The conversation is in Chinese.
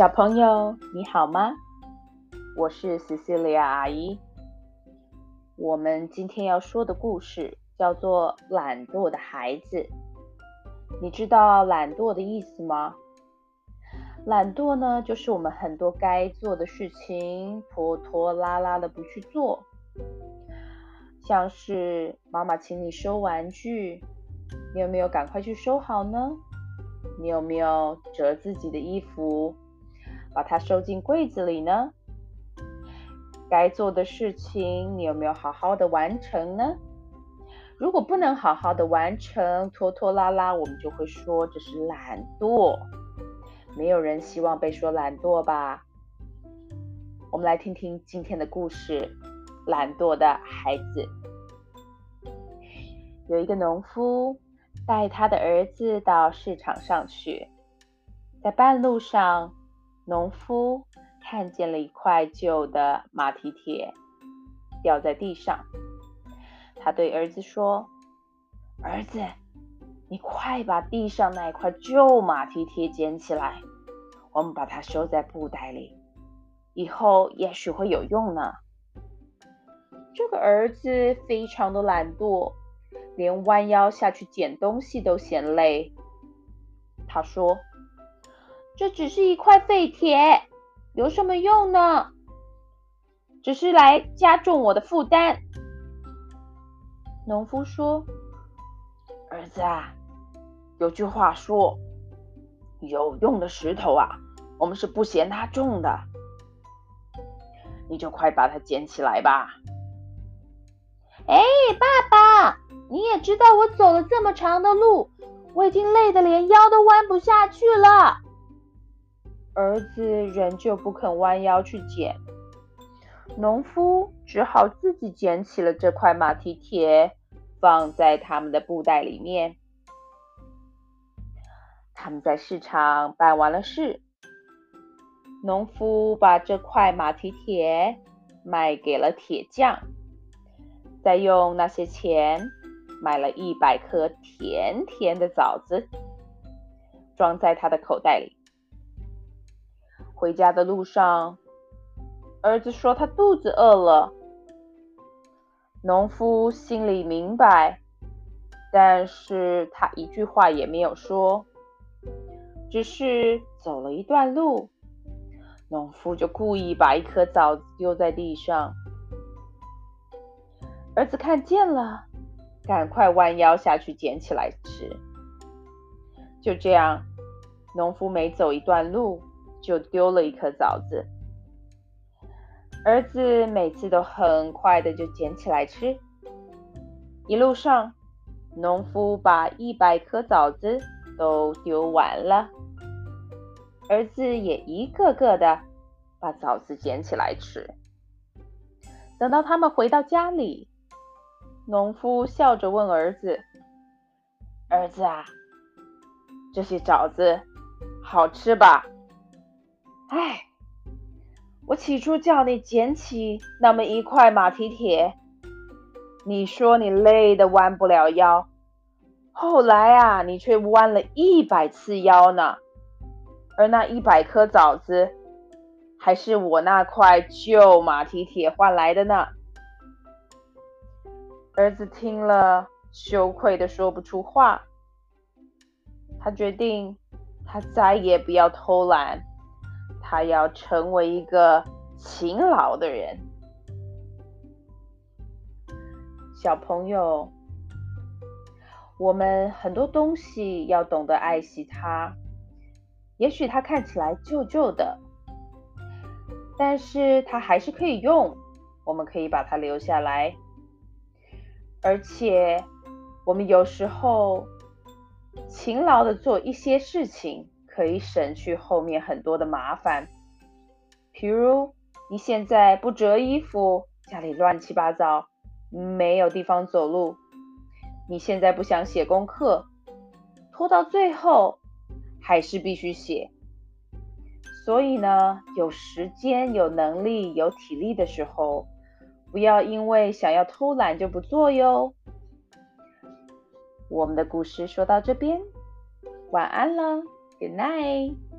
小朋友，你好吗？我是 Cecilia 阿姨。我们今天要说的故事叫做《懒惰的孩子》。你知道懒惰的意思吗？懒惰呢，就是我们很多该做的事情拖拖拉拉的不去做。像是妈妈请你收玩具，你有没有赶快去收好呢？你有没有折自己的衣服，把它收进柜子里呢？该做的事情，你有没有好好的完成呢？如果不能好好的完成，拖拖拉拉，我们就会说这是懒惰。没有人希望被说懒惰吧？我们来听听今天的故事：懒惰的孩子。有一个农夫带他的儿子到市场上去，在半路上，农夫看见了一块旧的马蹄铁掉在地上。他对儿子说：“儿子，你快把地上那块旧马蹄铁捡起来，我们把它收在布袋里，以后也许会有用呢。”这个儿子非常的懒惰。连弯腰下去捡东西都嫌累。他说：“这只是一块废铁，有什么用呢？只是来加重我的负担。”农夫说：“儿子啊，有句话说，有用的石头啊，我们是不嫌它重的。你就快把它捡起来吧。”哎，爸爸。你也知道我走了这么长的路，我已经累得连腰都弯不下去了。儿子仍旧不肯弯腰去捡，农夫只好自己捡起了这块马蹄铁，放在他们的布袋里面。他们在市场办完了事，农夫把这块马蹄铁卖给了铁匠，再用那些钱。买了一百颗甜甜的枣子，装在他的口袋里。回家的路上，儿子说他肚子饿了。农夫心里明白，但是他一句话也没有说，只是走了一段路，农夫就故意把一颗枣子丢在地上。儿子看见了。赶快弯腰下去捡起来吃。就这样，农夫每走一段路就丢了一颗枣子。儿子每次都很快的就捡起来吃。一路上，农夫把一百颗枣子都丢完了，儿子也一个个的把枣子捡起来吃。等到他们回到家里。农夫笑着问儿子：“儿子啊，这些枣子好吃吧？”“哎，我起初叫你捡起那么一块马蹄铁，你说你累得弯不了腰，后来啊，你却弯了一百次腰呢。而那一百颗枣子，还是我那块旧马蹄铁换来的呢。”儿子听了，羞愧的说不出话。他决定，他再也不要偷懒，他要成为一个勤劳的人。小朋友，我们很多东西要懂得爱惜它。也许它看起来旧旧的，但是它还是可以用，我们可以把它留下来。而且，我们有时候勤劳的做一些事情，可以省去后面很多的麻烦。比如，你现在不折衣服，家里乱七八糟，没有地方走路；你现在不想写功课，拖到最后还是必须写。所以呢，有时间、有能力、有体力的时候，不要因为想要偷懒就不做哟。我们的故事说到这边，晚安了，Good night。